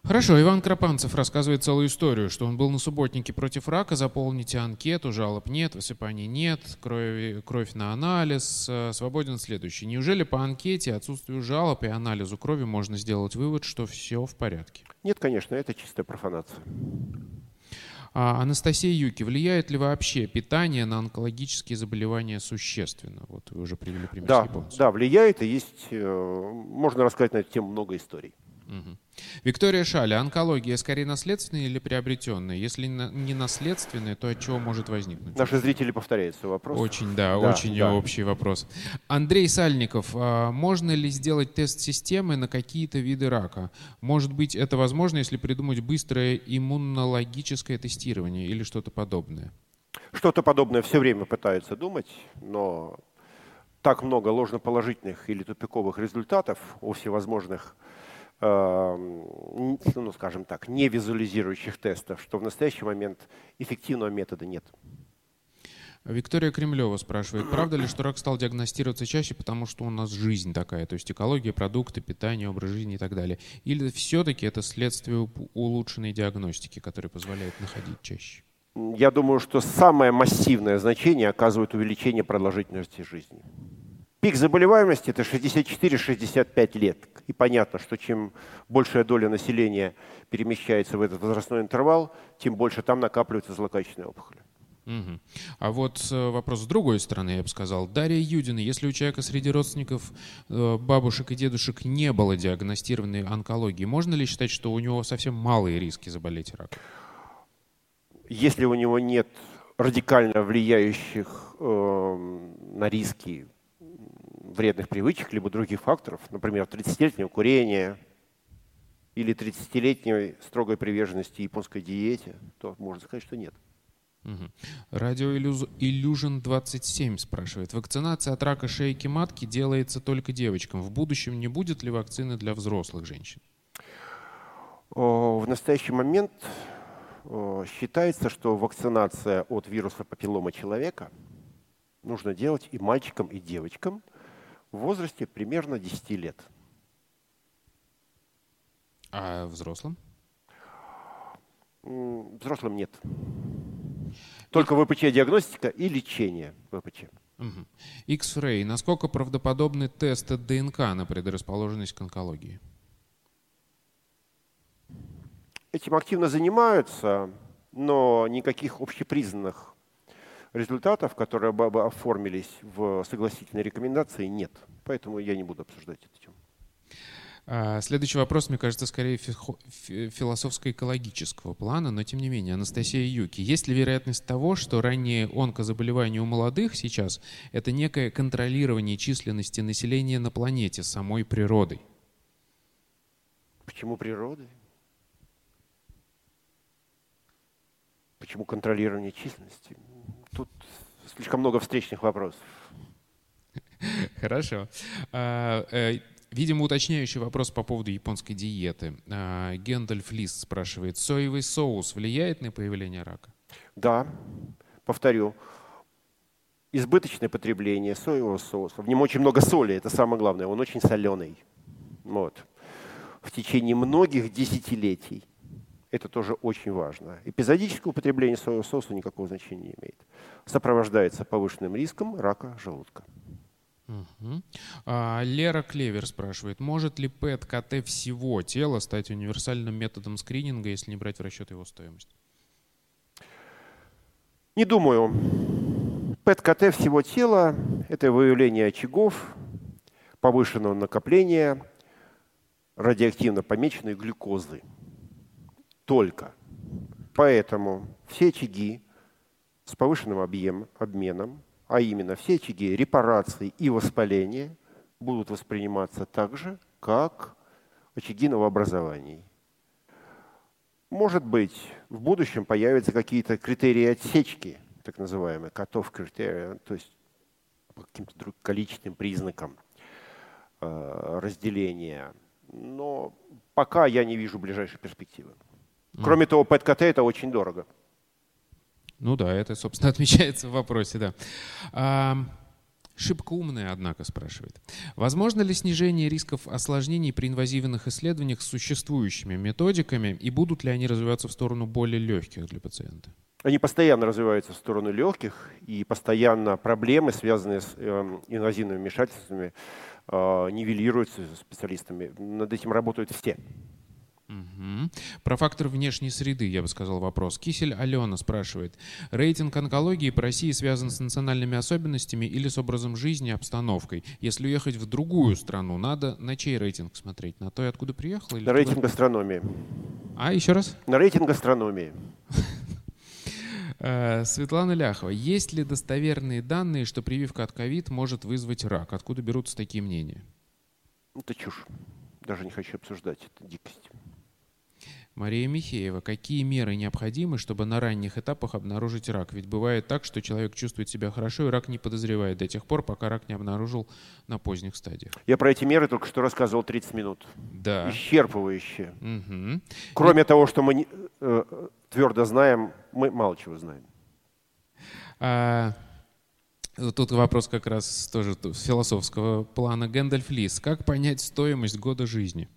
Хорошо, Иван Кропанцев рассказывает целую историю, что он был на субботнике против рака, заполните анкету, жалоб нет, высыпаний нет, кровь, кровь на анализ, э, свободен следующий. Неужели по анкете, отсутствию жалоб и анализу крови можно сделать вывод, что все в порядке? Нет, конечно, это чистая профанация. А, Анастасия Юки, влияет ли вообще питание на онкологические заболевания существенно? Вот вы уже привели пример да, с Да, влияет, и есть, э, можно рассказать на эту тему много историй. Угу. Виктория Шаля, онкология скорее наследственная или приобретенная? Если не наследственная, то от чего может возникнуть? Наши зрители повторяются вопрос. Очень, да, да очень да. общий вопрос. Андрей Сальников, а можно ли сделать тест системы на какие-то виды рака? Может быть, это возможно, если придумать быстрое иммунологическое тестирование или что-то подобное? Что-то подобное все время пытаются думать, но так много ложноположительных или тупиковых результатов у всевозможных ну, скажем так, не визуализирующих тестов, что в настоящий момент эффективного метода нет. Виктория Кремлева спрашивает, правда ли, что рак стал диагностироваться чаще, потому что у нас жизнь такая, то есть экология, продукты, питание, образ жизни и так далее? Или все-таки это следствие улучшенной диагностики, которая позволяет находить чаще? Я думаю, что самое массивное значение оказывает увеличение продолжительности жизни. Пик заболеваемости – это 64-65 лет. И понятно, что чем большая доля населения перемещается в этот возрастной интервал, тем больше там накапливается злокачественные опухоли. Угу. А вот э, вопрос с другой стороны, я бы сказал. Дарья Юдина, если у человека среди родственников э, бабушек и дедушек не было диагностированной онкологии, можно ли считать, что у него совсем малые риски заболеть раком? Если у него нет радикально влияющих э, на риски вредных привычек, либо других факторов, например, 30-летнего курения или 30-летней строгой приверженности японской диете, то можно сказать, что нет. Угу. Радио Illusion 27 спрашивает. Вакцинация от рака шейки матки делается только девочкам. В будущем не будет ли вакцины для взрослых женщин? В настоящий момент считается, что вакцинация от вируса папиллома человека нужно делать и мальчикам, и девочкам – в возрасте примерно 10 лет. А взрослым? Взрослым нет. Только ВПЧ-диагностика и лечение ВПЧ. Угу. X-Ray. Насколько правдоподобны тесты ДНК на предрасположенность к онкологии? Этим активно занимаются, но никаких общепризнанных результатов, которые бы оформились в согласительной рекомендации, нет. Поэтому я не буду обсуждать эту тему. А, следующий вопрос, мне кажется, скорее философско-экологического плана, но тем не менее. Анастасия Юки. Есть ли вероятность того, что ранние онкозаболевания у молодых сейчас – это некое контролирование численности населения на планете самой природой? Почему природой? Почему контролирование численности? Слишком много встречных вопросов. Хорошо. А, э, видимо, уточняющий вопрос по поводу японской диеты. А, Гендальф Лист спрашивает, соевый соус влияет на появление рака? Да, повторю. избыточное потребление соевого соуса. В нем очень много соли, это самое главное, он очень соленый. Вот. В течение многих десятилетий. Это тоже очень важно. Эпизодическое употребление соевого соуса никакого значения не имеет. Сопровождается повышенным риском рака желудка. Угу. А, Лера Клевер спрашивает, может ли ПЭТ-КТ всего тела стать универсальным методом скрининга, если не брать в расчет его стоимость? Не думаю. ПЭТ-КТ всего тела – это выявление очагов повышенного накопления радиоактивно помеченной глюкозы. Только. Поэтому все очаги с повышенным объем, обменом а именно все очаги репарации и воспаления будут восприниматься так же, как очаги новообразований. Может быть, в будущем появятся какие-то критерии отсечки, так называемые, котов критерия, то есть по каким-то количественным признакам э, разделения. Но пока я не вижу ближайшей перспективы. Кроме того, ПЭТ-КТ это очень дорого. Ну да, это, собственно, отмечается в вопросе, да. А, шибко умная, однако, спрашивает. Возможно ли снижение рисков осложнений при инвазивных исследованиях с существующими методиками и будут ли они развиваться в сторону более легких для пациента? Они постоянно развиваются в сторону легких, и постоянно проблемы, связанные с э, инвазивными вмешательствами, э, нивелируются специалистами. Над этим работают все. Угу. Про фактор внешней среды, я бы сказал, вопрос. Кисель Алена спрашивает. Рейтинг онкологии по России связан с национальными особенностями или с образом жизни, обстановкой? Если уехать в другую страну, надо на чей рейтинг смотреть? На той, откуда приехал? Или на рейтинг гастрономии. А, еще раз? На рейтинг гастрономии. Э, Светлана Ляхова. Есть ли достоверные данные, что прививка от ковид может вызвать рак? Откуда берутся такие мнения? Это чушь. Даже не хочу обсуждать. Это дикость. Мария Михеева. Какие меры необходимы, чтобы на ранних этапах обнаружить рак? Ведь бывает так, что человек чувствует себя хорошо, и рак не подозревает до тех пор, пока рак не обнаружил на поздних стадиях. Я про эти меры только что рассказывал 30 минут. Да. Исчерпывающие. Угу. Кроме и... того, что мы не, э, твердо знаем, мы мало чего знаем. А... Тут вопрос как раз тоже философского плана. Гэндальф Лис. Как понять стоимость года жизни?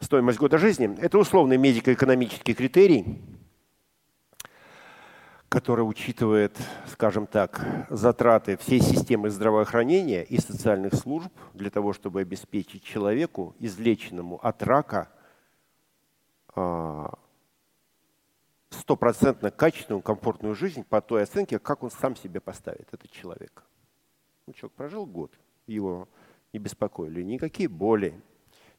Стоимость года жизни. Это условный медико-экономический критерий, который учитывает, скажем так, затраты всей системы здравоохранения и социальных служб для того, чтобы обеспечить человеку, излеченному от рака, а, стопроцентно качественную, комфортную жизнь по той оценке, как он сам себе поставит, этот человек. Ну, человек прожил год, его не беспокоили никакие боли,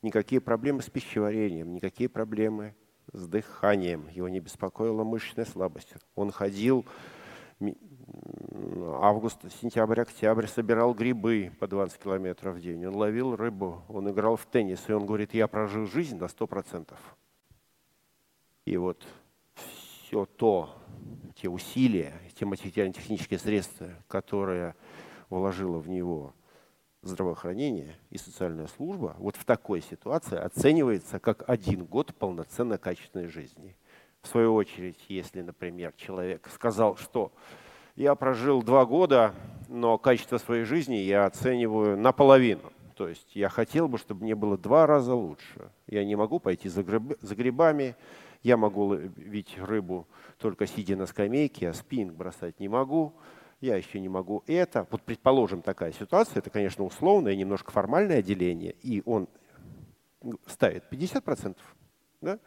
никакие проблемы с пищеварением, никакие проблемы с дыханием. Его не беспокоила мышечная слабость. Он ходил август, сентябрь, октябрь, собирал грибы по 20 километров в день. Он ловил рыбу, он играл в теннис. И он говорит, я прожил жизнь на 100%. И вот все то, те усилия, те материально-технические средства, которые вложила в него здравоохранение и социальная служба вот в такой ситуации оценивается как один год полноценной качественной жизни. В свою очередь, если, например, человек сказал, что я прожил два года, но качество своей жизни я оцениваю наполовину. То есть я хотел бы, чтобы мне было два раза лучше. Я не могу пойти за, гриб, за грибами, я могу ловить рыбу только сидя на скамейке, а спиннинг бросать не могу я еще не могу это. Вот предположим такая ситуация, это, конечно, условное, немножко формальное деление, и он ставит 50%, да,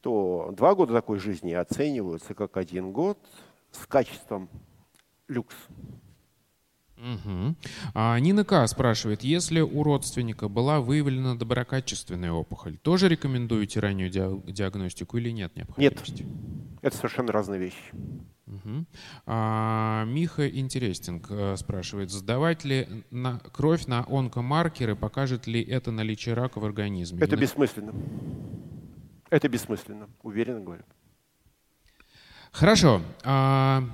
то два года такой жизни оцениваются как один год с качеством люкс. Угу. А Нина К. спрашивает, если у родственника была выявлена доброкачественная опухоль, тоже рекомендуете раннюю диагностику или нет необходимости? Нет, это совершенно разные вещи. Угу. А, Миха Интересинг э, спрашивает, сдавать ли на кровь на онкомаркеры, покажет ли это наличие рака в организме? Это бессмысленно. Это бессмысленно, уверенно говорю. Хорошо. А,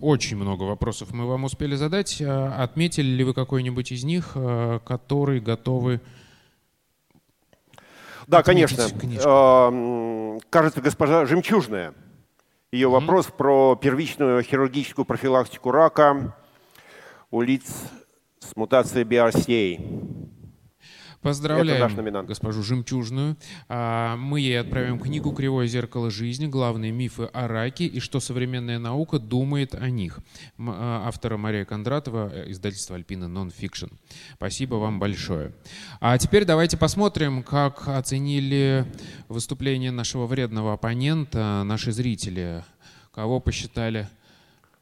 очень много вопросов мы вам успели задать. А, отметили ли вы какой-нибудь из них, а, который готовы да, конечно. Кажется, госпожа Жемчужная Ее вопрос про первичную хирургическую профилактику рака у лиц с мутацией BRCA. Поздравляем госпожу Жемчужную. А, мы ей отправим книгу «Кривое зеркало жизни. Главные мифы о раке и что современная наука думает о них». А, автора Мария Кондратова, э, издательство «Альпина Нонфикшн». Спасибо вам большое. А теперь давайте посмотрим, как оценили выступление нашего вредного оппонента наши зрители. Кого посчитали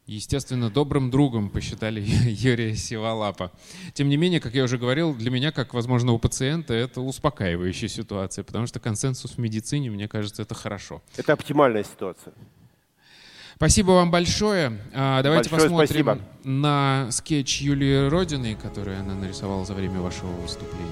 естественно, добрым другом посчитали Юрия Сиволапа. Тем не менее, как я уже говорил, для меня, как, возможно, у пациента, это успокаивающая ситуация, потому что консенсус в медицине, мне кажется, это хорошо. Это оптимальная ситуация. Спасибо вам большое. А, давайте большое посмотрим спасибо. на скетч Юлии Родиной, который она нарисовала за время вашего выступления.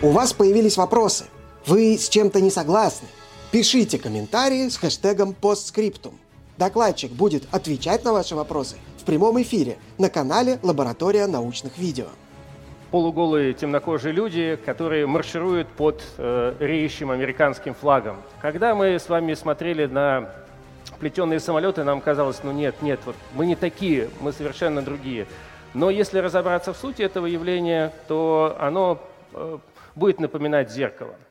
У вас появились вопросы. Вы с чем-то не согласны. Пишите комментарии с хэштегом постскриптум. Докладчик будет отвечать на ваши вопросы в прямом эфире на канале «Лаборатория научных видео». Полуголые темнокожие люди, которые маршируют под э, реющим американским флагом. Когда мы с вами смотрели на плетеные самолеты, нам казалось, ну нет, нет, вот мы не такие, мы совершенно другие. Но если разобраться в сути этого явления, то оно э, будет напоминать зеркало –